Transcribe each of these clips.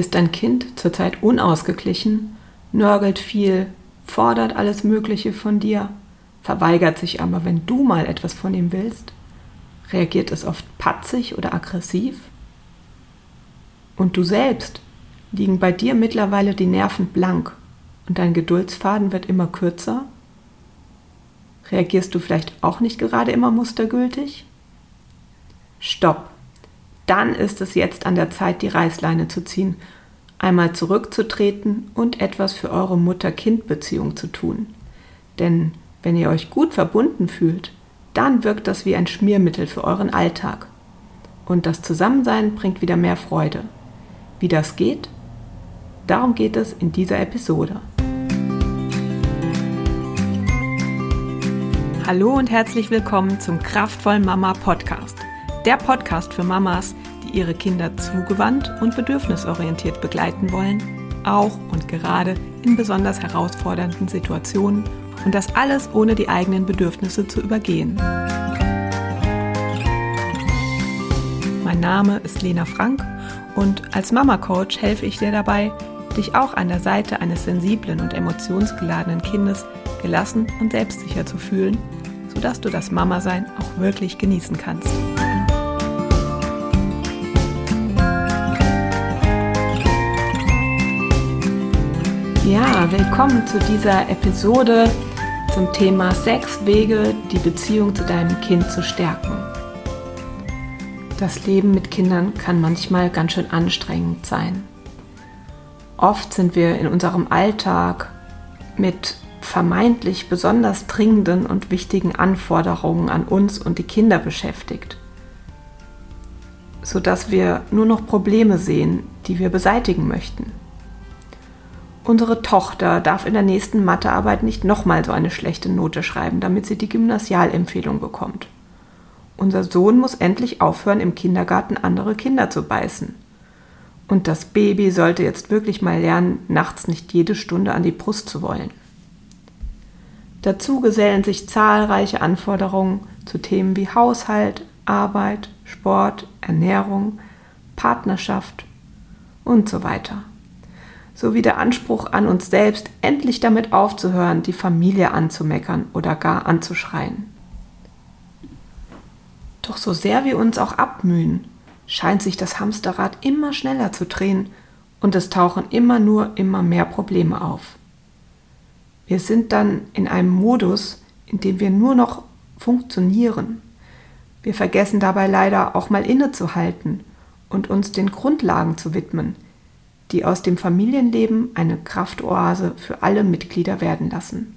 Ist dein Kind zurzeit unausgeglichen, nörgelt viel, fordert alles Mögliche von dir, verweigert sich aber, wenn du mal etwas von ihm willst? Reagiert es oft patzig oder aggressiv? Und du selbst, liegen bei dir mittlerweile die Nerven blank und dein Geduldsfaden wird immer kürzer? Reagierst du vielleicht auch nicht gerade immer mustergültig? Stopp! Dann ist es jetzt an der Zeit, die Reißleine zu ziehen, einmal zurückzutreten und etwas für eure Mutter-Kind-Beziehung zu tun. Denn wenn ihr euch gut verbunden fühlt, dann wirkt das wie ein Schmiermittel für euren Alltag. Und das Zusammensein bringt wieder mehr Freude. Wie das geht? Darum geht es in dieser Episode. Hallo und herzlich willkommen zum Kraftvollen Mama Podcast. Der Podcast für Mamas, die ihre Kinder zugewandt und bedürfnisorientiert begleiten wollen, auch und gerade in besonders herausfordernden Situationen und das alles ohne die eigenen Bedürfnisse zu übergehen. Mein Name ist Lena Frank und als Mama Coach helfe ich dir dabei, dich auch an der Seite eines sensiblen und emotionsgeladenen Kindes gelassen und selbstsicher zu fühlen, sodass du das Mama-Sein auch wirklich genießen kannst. Ja, willkommen zu dieser Episode zum Thema sechs Wege, die Beziehung zu deinem Kind zu stärken. Das Leben mit Kindern kann manchmal ganz schön anstrengend sein. Oft sind wir in unserem Alltag mit vermeintlich besonders dringenden und wichtigen Anforderungen an uns und die Kinder beschäftigt, sodass wir nur noch Probleme sehen, die wir beseitigen möchten. Unsere Tochter darf in der nächsten Mathearbeit nicht nochmal so eine schlechte Note schreiben, damit sie die Gymnasialempfehlung bekommt. Unser Sohn muss endlich aufhören, im Kindergarten andere Kinder zu beißen. Und das Baby sollte jetzt wirklich mal lernen, nachts nicht jede Stunde an die Brust zu wollen. Dazu gesellen sich zahlreiche Anforderungen zu Themen wie Haushalt, Arbeit, Sport, Ernährung, Partnerschaft und so weiter. Sowie der Anspruch an uns selbst, endlich damit aufzuhören, die Familie anzumeckern oder gar anzuschreien. Doch so sehr wir uns auch abmühen, scheint sich das Hamsterrad immer schneller zu drehen und es tauchen immer nur immer mehr Probleme auf. Wir sind dann in einem Modus, in dem wir nur noch funktionieren. Wir vergessen dabei leider auch mal innezuhalten und uns den Grundlagen zu widmen, die aus dem Familienleben eine Kraftoase für alle Mitglieder werden lassen.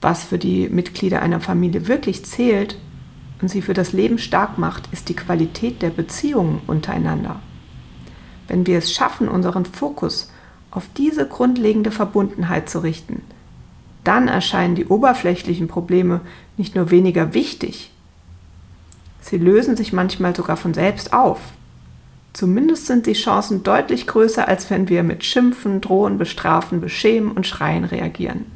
Was für die Mitglieder einer Familie wirklich zählt, und sie für das Leben stark macht, ist die Qualität der Beziehungen untereinander. Wenn wir es schaffen, unseren Fokus auf diese grundlegende Verbundenheit zu richten, dann erscheinen die oberflächlichen Probleme nicht nur weniger wichtig, sie lösen sich manchmal sogar von selbst auf. Zumindest sind die Chancen deutlich größer, als wenn wir mit Schimpfen, Drohen, Bestrafen, Beschämen und Schreien reagieren.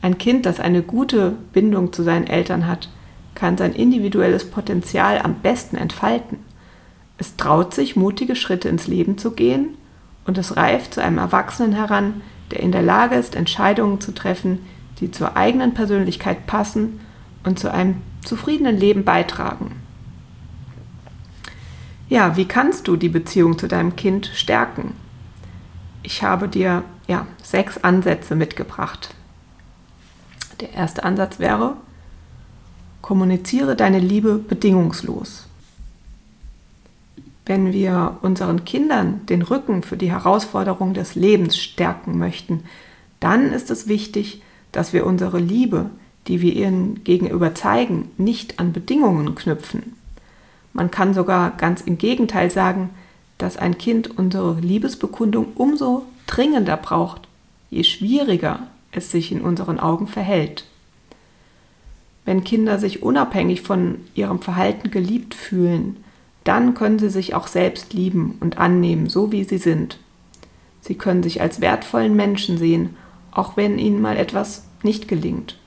Ein Kind, das eine gute Bindung zu seinen Eltern hat, kann sein individuelles Potenzial am besten entfalten. Es traut sich, mutige Schritte ins Leben zu gehen und es reift zu einem Erwachsenen heran, der in der Lage ist, Entscheidungen zu treffen, die zur eigenen Persönlichkeit passen und zu einem zufriedenen Leben beitragen. Ja, wie kannst du die Beziehung zu deinem Kind stärken? Ich habe dir ja sechs Ansätze mitgebracht. Der erste Ansatz wäre, Kommuniziere deine Liebe bedingungslos. Wenn wir unseren Kindern den Rücken für die Herausforderungen des Lebens stärken möchten, dann ist es wichtig, dass wir unsere Liebe, die wir ihnen gegenüber zeigen, nicht an Bedingungen knüpfen. Man kann sogar ganz im Gegenteil sagen, dass ein Kind unsere Liebesbekundung umso dringender braucht, je schwieriger es sich in unseren Augen verhält. Wenn Kinder sich unabhängig von ihrem Verhalten geliebt fühlen, dann können sie sich auch selbst lieben und annehmen, so wie sie sind. Sie können sich als wertvollen Menschen sehen, auch wenn ihnen mal etwas nicht gelingt.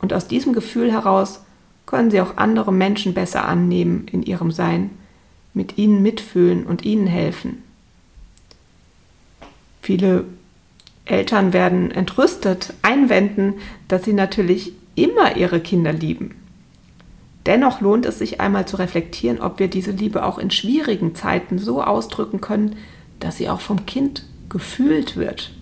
Und aus diesem Gefühl heraus können sie auch andere Menschen besser annehmen in ihrem Sein, mit ihnen mitfühlen und ihnen helfen. Viele Eltern werden entrüstet einwenden, dass sie natürlich immer ihre Kinder lieben. Dennoch lohnt es sich einmal zu reflektieren, ob wir diese Liebe auch in schwierigen Zeiten so ausdrücken können, dass sie auch vom Kind gefühlt wird.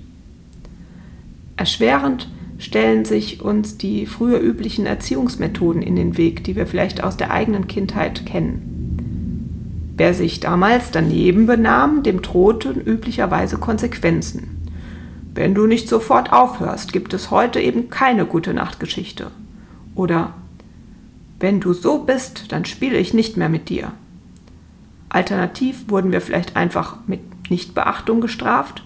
Erschwerend stellen sich uns die früher üblichen Erziehungsmethoden in den Weg, die wir vielleicht aus der eigenen Kindheit kennen. Wer sich damals daneben benahm, dem drohten üblicherweise Konsequenzen. Wenn du nicht sofort aufhörst, gibt es heute eben keine gute Nachtgeschichte. Oder wenn du so bist, dann spiele ich nicht mehr mit dir. Alternativ wurden wir vielleicht einfach mit Nichtbeachtung gestraft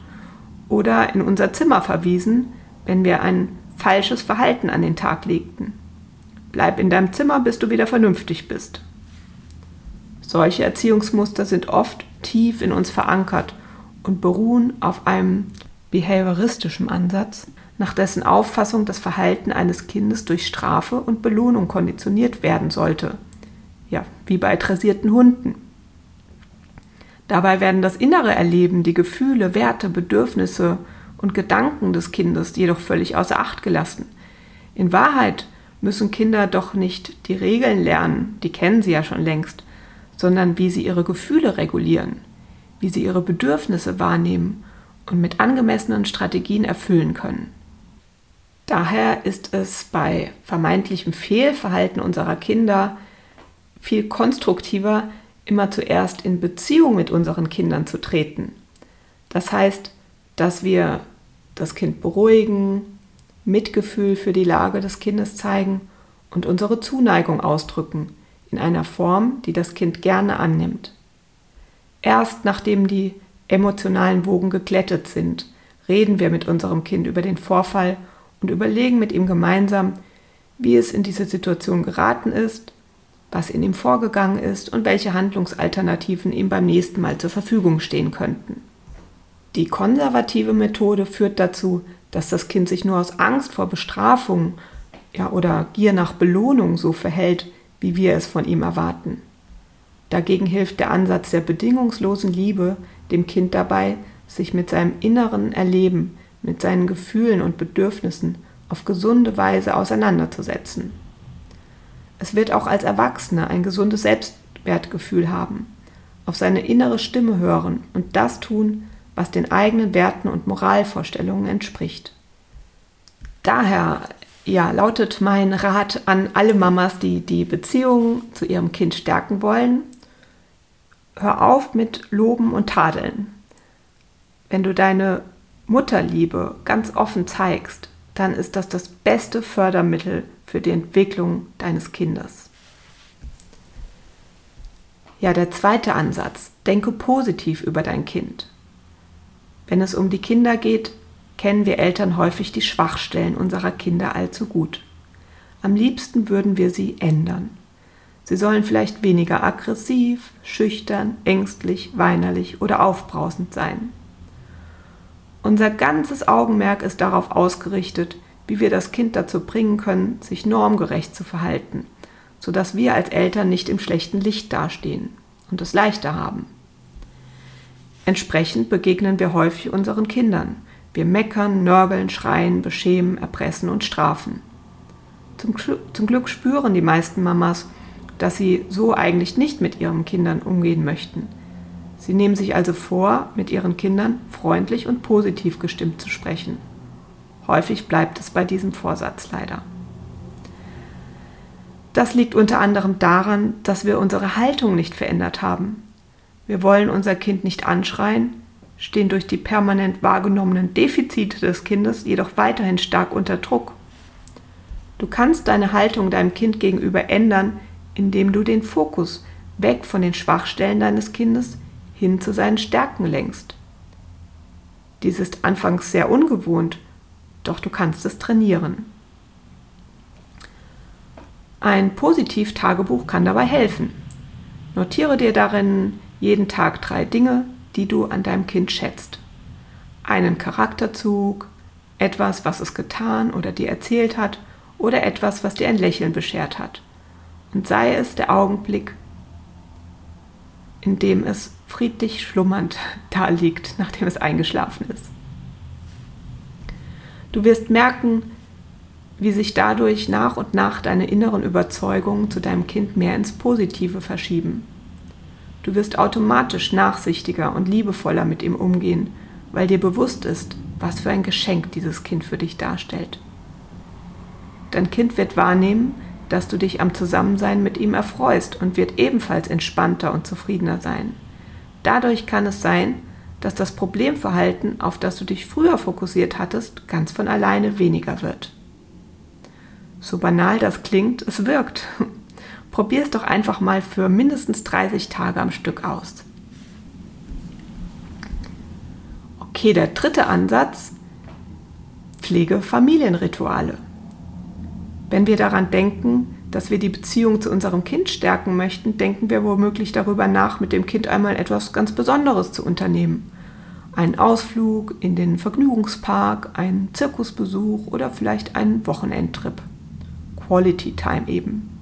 oder in unser Zimmer verwiesen, wenn wir ein falsches Verhalten an den Tag legten. Bleib in deinem Zimmer, bis du wieder vernünftig bist. Solche Erziehungsmuster sind oft tief in uns verankert und beruhen auf einem behavioristischen Ansatz, nach dessen Auffassung das Verhalten eines Kindes durch Strafe und Belohnung konditioniert werden sollte. Ja, wie bei dressierten Hunden. Dabei werden das innere Erleben, die Gefühle, Werte, Bedürfnisse und Gedanken des Kindes jedoch völlig außer Acht gelassen. In Wahrheit müssen Kinder doch nicht die Regeln lernen, die kennen sie ja schon längst, sondern wie sie ihre Gefühle regulieren, wie sie ihre Bedürfnisse wahrnehmen und mit angemessenen Strategien erfüllen können. Daher ist es bei vermeintlichem Fehlverhalten unserer Kinder viel konstruktiver, immer zuerst in Beziehung mit unseren Kindern zu treten. Das heißt, dass wir das Kind beruhigen, Mitgefühl für die Lage des Kindes zeigen und unsere Zuneigung ausdrücken, in einer Form, die das Kind gerne annimmt. Erst nachdem die emotionalen Wogen geglättet sind, reden wir mit unserem Kind über den Vorfall und überlegen mit ihm gemeinsam, wie es in diese Situation geraten ist, was in ihm vorgegangen ist und welche Handlungsalternativen ihm beim nächsten Mal zur Verfügung stehen könnten. Die konservative Methode führt dazu, dass das Kind sich nur aus Angst vor Bestrafung ja, oder Gier nach Belohnung so verhält, wie wir es von ihm erwarten. Dagegen hilft der Ansatz der bedingungslosen Liebe dem Kind dabei, sich mit seinem inneren Erleben, mit seinen Gefühlen und Bedürfnissen auf gesunde Weise auseinanderzusetzen. Es wird auch als Erwachsener ein gesundes Selbstwertgefühl haben, auf seine innere Stimme hören und das tun, was den eigenen Werten und Moralvorstellungen entspricht. Daher ja, lautet mein Rat an alle Mamas, die die Beziehung zu ihrem Kind stärken wollen, hör auf mit Loben und Tadeln. Wenn du deine Mutterliebe ganz offen zeigst, dann ist das das beste Fördermittel für die Entwicklung deines Kindes. Ja, der zweite Ansatz, denke positiv über dein Kind. Wenn es um die Kinder geht, kennen wir Eltern häufig die Schwachstellen unserer Kinder allzu gut. Am liebsten würden wir sie ändern. Sie sollen vielleicht weniger aggressiv, schüchtern, ängstlich, weinerlich oder aufbrausend sein. Unser ganzes Augenmerk ist darauf ausgerichtet, wie wir das Kind dazu bringen können, sich normgerecht zu verhalten, sodass wir als Eltern nicht im schlechten Licht dastehen und es leichter haben. Entsprechend begegnen wir häufig unseren Kindern. Wir meckern, nörgeln, schreien, beschämen, erpressen und strafen. Zum, zum Glück spüren die meisten Mamas, dass sie so eigentlich nicht mit ihren Kindern umgehen möchten. Sie nehmen sich also vor, mit ihren Kindern freundlich und positiv gestimmt zu sprechen. Häufig bleibt es bei diesem Vorsatz leider. Das liegt unter anderem daran, dass wir unsere Haltung nicht verändert haben. Wir wollen unser Kind nicht anschreien, stehen durch die permanent wahrgenommenen Defizite des Kindes jedoch weiterhin stark unter Druck. Du kannst deine Haltung deinem Kind gegenüber ändern, indem du den Fokus weg von den Schwachstellen deines Kindes hin zu seinen Stärken lenkst. Dies ist anfangs sehr ungewohnt, doch du kannst es trainieren. Ein Positiv-Tagebuch kann dabei helfen. Notiere dir darin jeden Tag drei Dinge, die du an deinem Kind schätzt. Einen Charakterzug, etwas, was es getan oder dir erzählt hat oder etwas, was dir ein Lächeln beschert hat und sei es der Augenblick, in dem es friedlich schlummernd da liegt, nachdem es eingeschlafen ist. Du wirst merken, wie sich dadurch nach und nach deine inneren Überzeugungen zu deinem Kind mehr ins Positive verschieben. Du wirst automatisch nachsichtiger und liebevoller mit ihm umgehen, weil dir bewusst ist, was für ein Geschenk dieses Kind für dich darstellt. Dein Kind wird wahrnehmen, dass du dich am Zusammensein mit ihm erfreust und wird ebenfalls entspannter und zufriedener sein. Dadurch kann es sein, dass das Problemverhalten, auf das du dich früher fokussiert hattest, ganz von alleine weniger wird. So banal das klingt, es wirkt. Probier es doch einfach mal für mindestens 30 Tage am Stück aus. Okay, der dritte Ansatz, pflege Familienrituale. Wenn wir daran denken, dass wir die Beziehung zu unserem Kind stärken möchten, denken wir womöglich darüber nach, mit dem Kind einmal etwas ganz Besonderes zu unternehmen. Einen Ausflug in den Vergnügungspark, einen Zirkusbesuch oder vielleicht einen Wochenendtrip. Quality Time eben.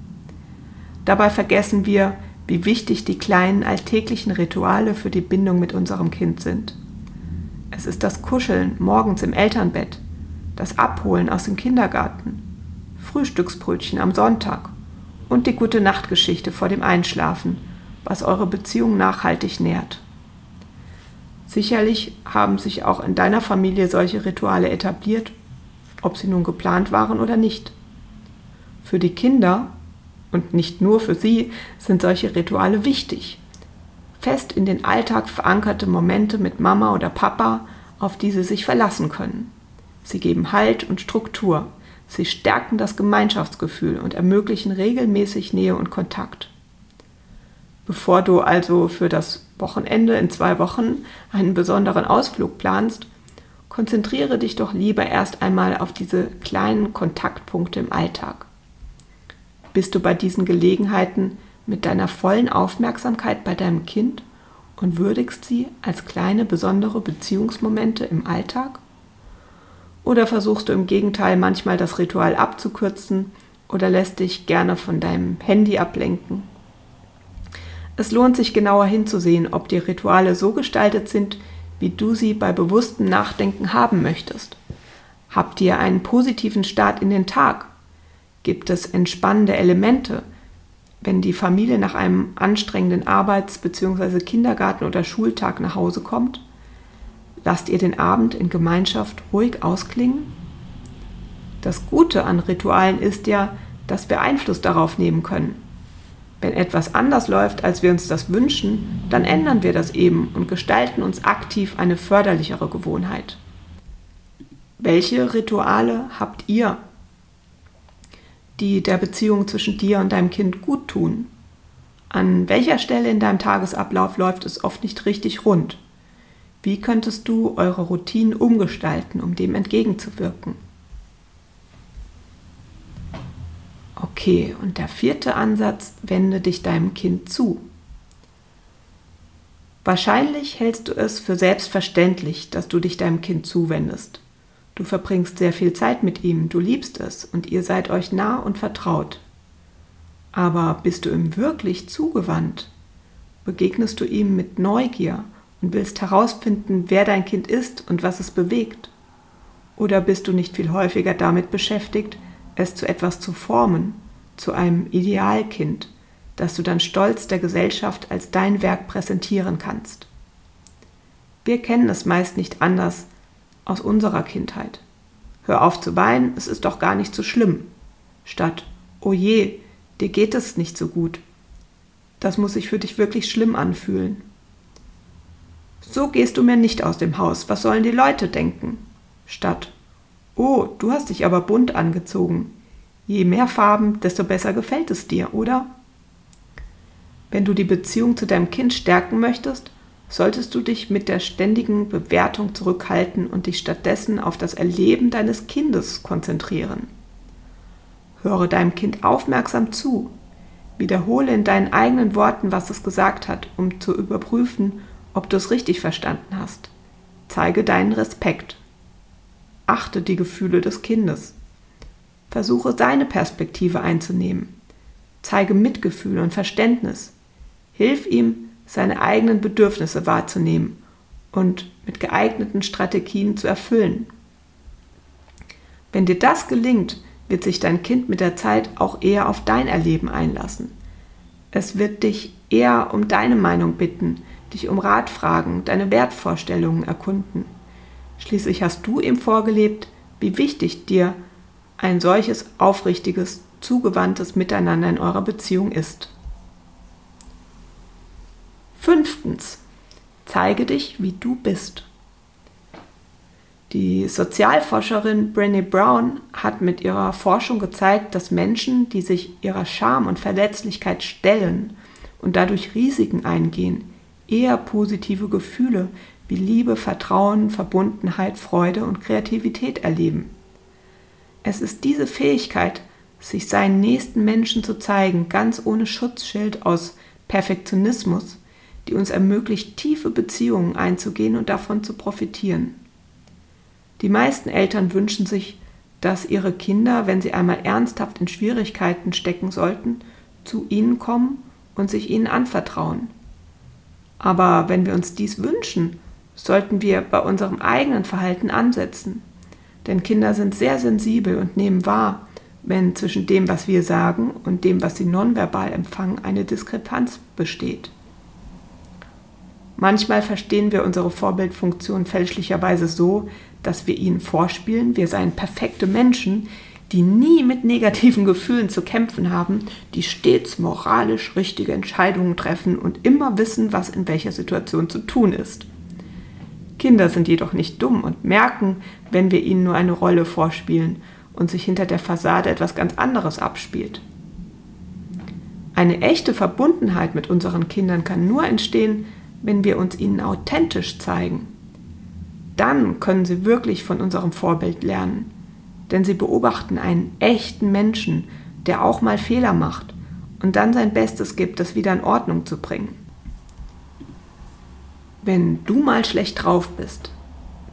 Dabei vergessen wir, wie wichtig die kleinen alltäglichen Rituale für die Bindung mit unserem Kind sind. Es ist das Kuscheln morgens im Elternbett, das Abholen aus dem Kindergarten, Frühstücksbrötchen am Sonntag und die gute Nachtgeschichte vor dem Einschlafen, was eure Beziehung nachhaltig nährt. Sicherlich haben sich auch in deiner Familie solche Rituale etabliert, ob sie nun geplant waren oder nicht. Für die Kinder und nicht nur für sie sind solche Rituale wichtig. Fest in den Alltag verankerte Momente mit Mama oder Papa, auf die sie sich verlassen können. Sie geben Halt und Struktur, Sie stärken das Gemeinschaftsgefühl und ermöglichen regelmäßig Nähe und Kontakt. Bevor du also für das Wochenende in zwei Wochen einen besonderen Ausflug planst, konzentriere dich doch lieber erst einmal auf diese kleinen Kontaktpunkte im Alltag. Bist du bei diesen Gelegenheiten mit deiner vollen Aufmerksamkeit bei deinem Kind und würdigst sie als kleine besondere Beziehungsmomente im Alltag? Oder versuchst du im Gegenteil manchmal das Ritual abzukürzen oder lässt dich gerne von deinem Handy ablenken? Es lohnt sich genauer hinzusehen, ob die Rituale so gestaltet sind, wie du sie bei bewusstem Nachdenken haben möchtest. Habt ihr einen positiven Start in den Tag? Gibt es entspannende Elemente, wenn die Familie nach einem anstrengenden Arbeits- bzw. Kindergarten- oder Schultag nach Hause kommt? Lasst ihr den Abend in Gemeinschaft ruhig ausklingen? Das Gute an Ritualen ist ja, dass wir Einfluss darauf nehmen können. Wenn etwas anders läuft, als wir uns das wünschen, dann ändern wir das eben und gestalten uns aktiv eine förderlichere Gewohnheit. Welche Rituale habt ihr, die der Beziehung zwischen dir und deinem Kind gut tun? An welcher Stelle in deinem Tagesablauf läuft es oft nicht richtig rund? Wie könntest du eure Routinen umgestalten, um dem entgegenzuwirken? Okay, und der vierte Ansatz, wende dich deinem Kind zu. Wahrscheinlich hältst du es für selbstverständlich, dass du dich deinem Kind zuwendest. Du verbringst sehr viel Zeit mit ihm, du liebst es und ihr seid euch nah und vertraut. Aber bist du ihm wirklich zugewandt? Begegnest du ihm mit Neugier und willst herausfinden, wer dein Kind ist und was es bewegt? Oder bist du nicht viel häufiger damit beschäftigt, es zu etwas zu formen, zu einem Idealkind, das du dann stolz der Gesellschaft als dein Werk präsentieren kannst? Wir kennen es meist nicht anders aus unserer Kindheit. Hör auf zu weinen, es ist doch gar nicht so schlimm. Statt, oh je, dir geht es nicht so gut. Das muss sich für dich wirklich schlimm anfühlen. So gehst du mir nicht aus dem Haus, was sollen die Leute denken? Statt Oh, du hast dich aber bunt angezogen. Je mehr Farben, desto besser gefällt es dir, oder? Wenn du die Beziehung zu deinem Kind stärken möchtest, solltest du dich mit der ständigen Bewertung zurückhalten und dich stattdessen auf das Erleben deines Kindes konzentrieren. Höre deinem Kind aufmerksam zu. Wiederhole in deinen eigenen Worten, was es gesagt hat, um zu überprüfen, ob du es richtig verstanden hast. Zeige deinen Respekt. Achte die Gefühle des Kindes. Versuche seine Perspektive einzunehmen. Zeige Mitgefühl und Verständnis. Hilf ihm, seine eigenen Bedürfnisse wahrzunehmen und mit geeigneten Strategien zu erfüllen. Wenn dir das gelingt, wird sich dein Kind mit der Zeit auch eher auf dein Erleben einlassen. Es wird dich eher um deine Meinung bitten, dich um Rat fragen, deine Wertvorstellungen erkunden. Schließlich hast du ihm vorgelebt, wie wichtig dir ein solches aufrichtiges, zugewandtes Miteinander in eurer Beziehung ist. Fünftens. Zeige dich, wie du bist. Die Sozialforscherin Brené Brown hat mit ihrer Forschung gezeigt, dass Menschen, die sich ihrer Scham und Verletzlichkeit stellen und dadurch Risiken eingehen, eher positive Gefühle wie Liebe, Vertrauen, Verbundenheit, Freude und Kreativität erleben. Es ist diese Fähigkeit, sich seinen nächsten Menschen zu zeigen, ganz ohne Schutzschild aus Perfektionismus, die uns ermöglicht, tiefe Beziehungen einzugehen und davon zu profitieren. Die meisten Eltern wünschen sich, dass ihre Kinder, wenn sie einmal ernsthaft in Schwierigkeiten stecken sollten, zu ihnen kommen und sich ihnen anvertrauen. Aber wenn wir uns dies wünschen, sollten wir bei unserem eigenen Verhalten ansetzen. Denn Kinder sind sehr sensibel und nehmen wahr, wenn zwischen dem, was wir sagen und dem, was sie nonverbal empfangen, eine Diskrepanz besteht. Manchmal verstehen wir unsere Vorbildfunktion fälschlicherweise so, dass wir ihnen vorspielen, wir seien perfekte Menschen, die nie mit negativen Gefühlen zu kämpfen haben, die stets moralisch richtige Entscheidungen treffen und immer wissen, was in welcher Situation zu tun ist. Kinder sind jedoch nicht dumm und merken, wenn wir ihnen nur eine Rolle vorspielen und sich hinter der Fassade etwas ganz anderes abspielt. Eine echte Verbundenheit mit unseren Kindern kann nur entstehen, wenn wir uns ihnen authentisch zeigen. Dann können sie wirklich von unserem Vorbild lernen, denn sie beobachten einen echten Menschen, der auch mal Fehler macht und dann sein Bestes gibt, das wieder in Ordnung zu bringen. Wenn du mal schlecht drauf bist,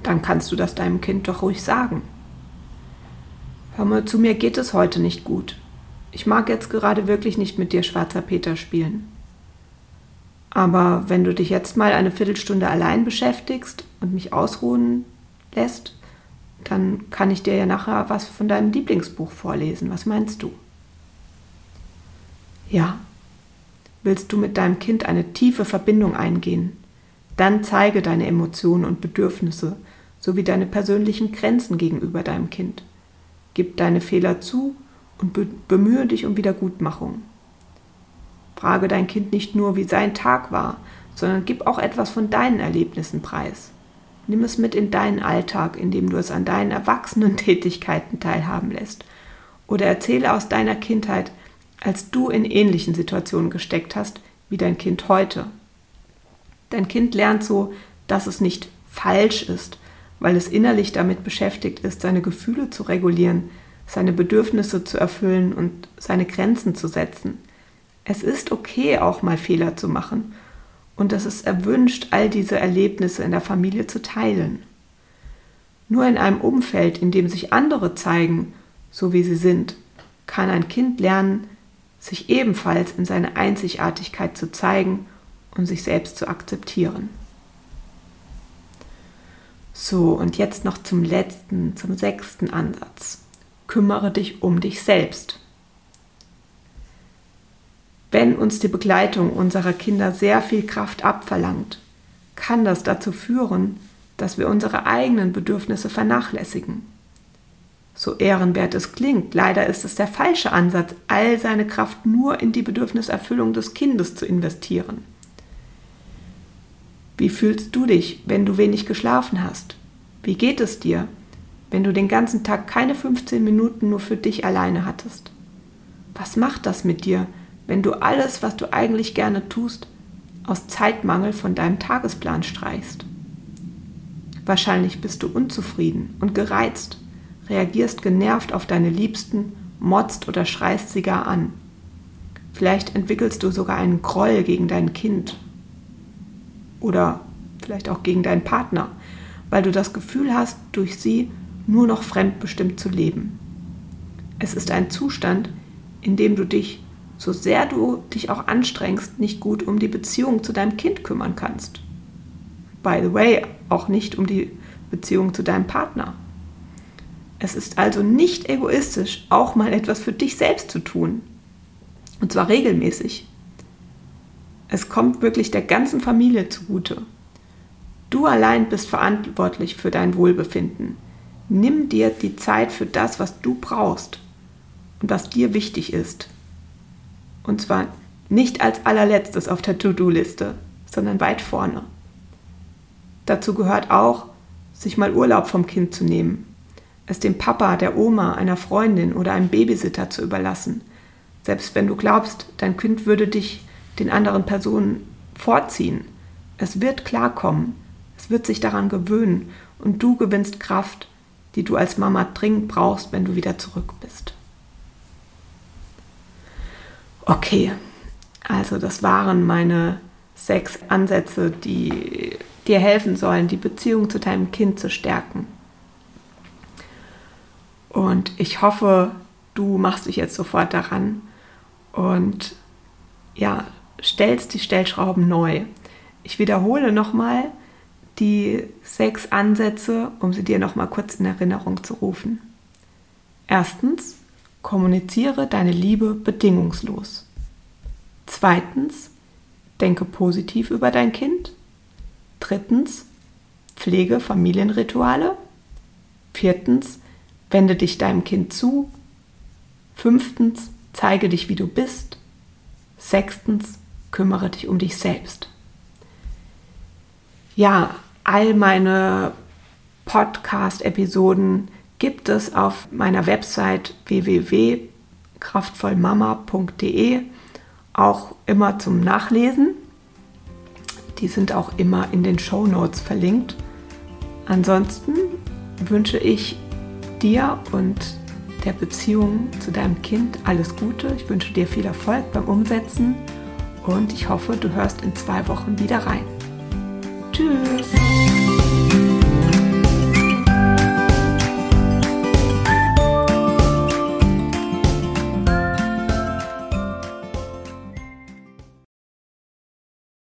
dann kannst du das deinem Kind doch ruhig sagen. Hör mal, zu mir geht es heute nicht gut. Ich mag jetzt gerade wirklich nicht mit dir schwarzer Peter spielen. Aber wenn du dich jetzt mal eine Viertelstunde allein beschäftigst und mich ausruhen lässt, dann kann ich dir ja nachher was von deinem Lieblingsbuch vorlesen. Was meinst du? Ja. Willst du mit deinem Kind eine tiefe Verbindung eingehen? Dann zeige deine Emotionen und Bedürfnisse sowie deine persönlichen Grenzen gegenüber deinem Kind. Gib deine Fehler zu und bemühe dich um Wiedergutmachung. Frage dein Kind nicht nur, wie sein Tag war, sondern gib auch etwas von deinen Erlebnissen preis. Nimm es mit in deinen Alltag, indem du es an deinen erwachsenen Tätigkeiten teilhaben lässt. Oder erzähle aus deiner Kindheit, als du in ähnlichen Situationen gesteckt hast wie dein Kind heute. Dein Kind lernt so, dass es nicht falsch ist, weil es innerlich damit beschäftigt ist, seine Gefühle zu regulieren, seine Bedürfnisse zu erfüllen und seine Grenzen zu setzen. Es ist okay, auch mal Fehler zu machen und es ist erwünscht, all diese Erlebnisse in der Familie zu teilen. Nur in einem Umfeld, in dem sich andere zeigen, so wie sie sind, kann ein Kind lernen, sich ebenfalls in seine Einzigartigkeit zu zeigen und sich selbst zu akzeptieren. So, und jetzt noch zum letzten, zum sechsten Ansatz. Kümmere dich um dich selbst. Wenn uns die Begleitung unserer Kinder sehr viel Kraft abverlangt, kann das dazu führen, dass wir unsere eigenen Bedürfnisse vernachlässigen. So ehrenwert es klingt, leider ist es der falsche Ansatz, all seine Kraft nur in die Bedürfniserfüllung des Kindes zu investieren. Wie fühlst du dich, wenn du wenig geschlafen hast? Wie geht es dir, wenn du den ganzen Tag keine 15 Minuten nur für dich alleine hattest? Was macht das mit dir, wenn du alles, was du eigentlich gerne tust, aus Zeitmangel von deinem Tagesplan streichst. Wahrscheinlich bist du unzufrieden und gereizt, reagierst genervt auf deine Liebsten, motzt oder schreist sie gar an. Vielleicht entwickelst du sogar einen Groll gegen dein Kind oder vielleicht auch gegen deinen Partner, weil du das Gefühl hast, durch sie nur noch fremdbestimmt zu leben. Es ist ein Zustand, in dem du dich so sehr du dich auch anstrengst, nicht gut um die Beziehung zu deinem Kind kümmern kannst. By the way, auch nicht um die Beziehung zu deinem Partner. Es ist also nicht egoistisch, auch mal etwas für dich selbst zu tun. Und zwar regelmäßig. Es kommt wirklich der ganzen Familie zugute. Du allein bist verantwortlich für dein Wohlbefinden. Nimm dir die Zeit für das, was du brauchst und was dir wichtig ist. Und zwar nicht als allerletztes auf der To-Do-Liste, sondern weit vorne. Dazu gehört auch, sich mal Urlaub vom Kind zu nehmen, es dem Papa, der Oma, einer Freundin oder einem Babysitter zu überlassen, selbst wenn du glaubst, dein Kind würde dich den anderen Personen vorziehen. Es wird klarkommen, es wird sich daran gewöhnen und du gewinnst Kraft, die du als Mama dringend brauchst, wenn du wieder zurück bist. Okay, also das waren meine sechs Ansätze, die dir helfen sollen, die Beziehung zu deinem Kind zu stärken. Und ich hoffe, du machst dich jetzt sofort daran und ja, stellst die Stellschrauben neu. Ich wiederhole nochmal die sechs Ansätze, um sie dir nochmal kurz in Erinnerung zu rufen. Erstens, kommuniziere deine Liebe bedingungslos. Zweitens, denke positiv über dein Kind. Drittens, pflege Familienrituale. Viertens, wende dich deinem Kind zu. Fünftens, zeige dich, wie du bist. Sechstens, kümmere dich um dich selbst. Ja, all meine Podcast-Episoden gibt es auf meiner Website www.kraftvollmama.de auch immer zum Nachlesen. Die sind auch immer in den Show Notes verlinkt. Ansonsten wünsche ich dir und der Beziehung zu deinem Kind alles Gute. Ich wünsche dir viel Erfolg beim Umsetzen und ich hoffe, du hörst in zwei Wochen wieder rein. Tschüss!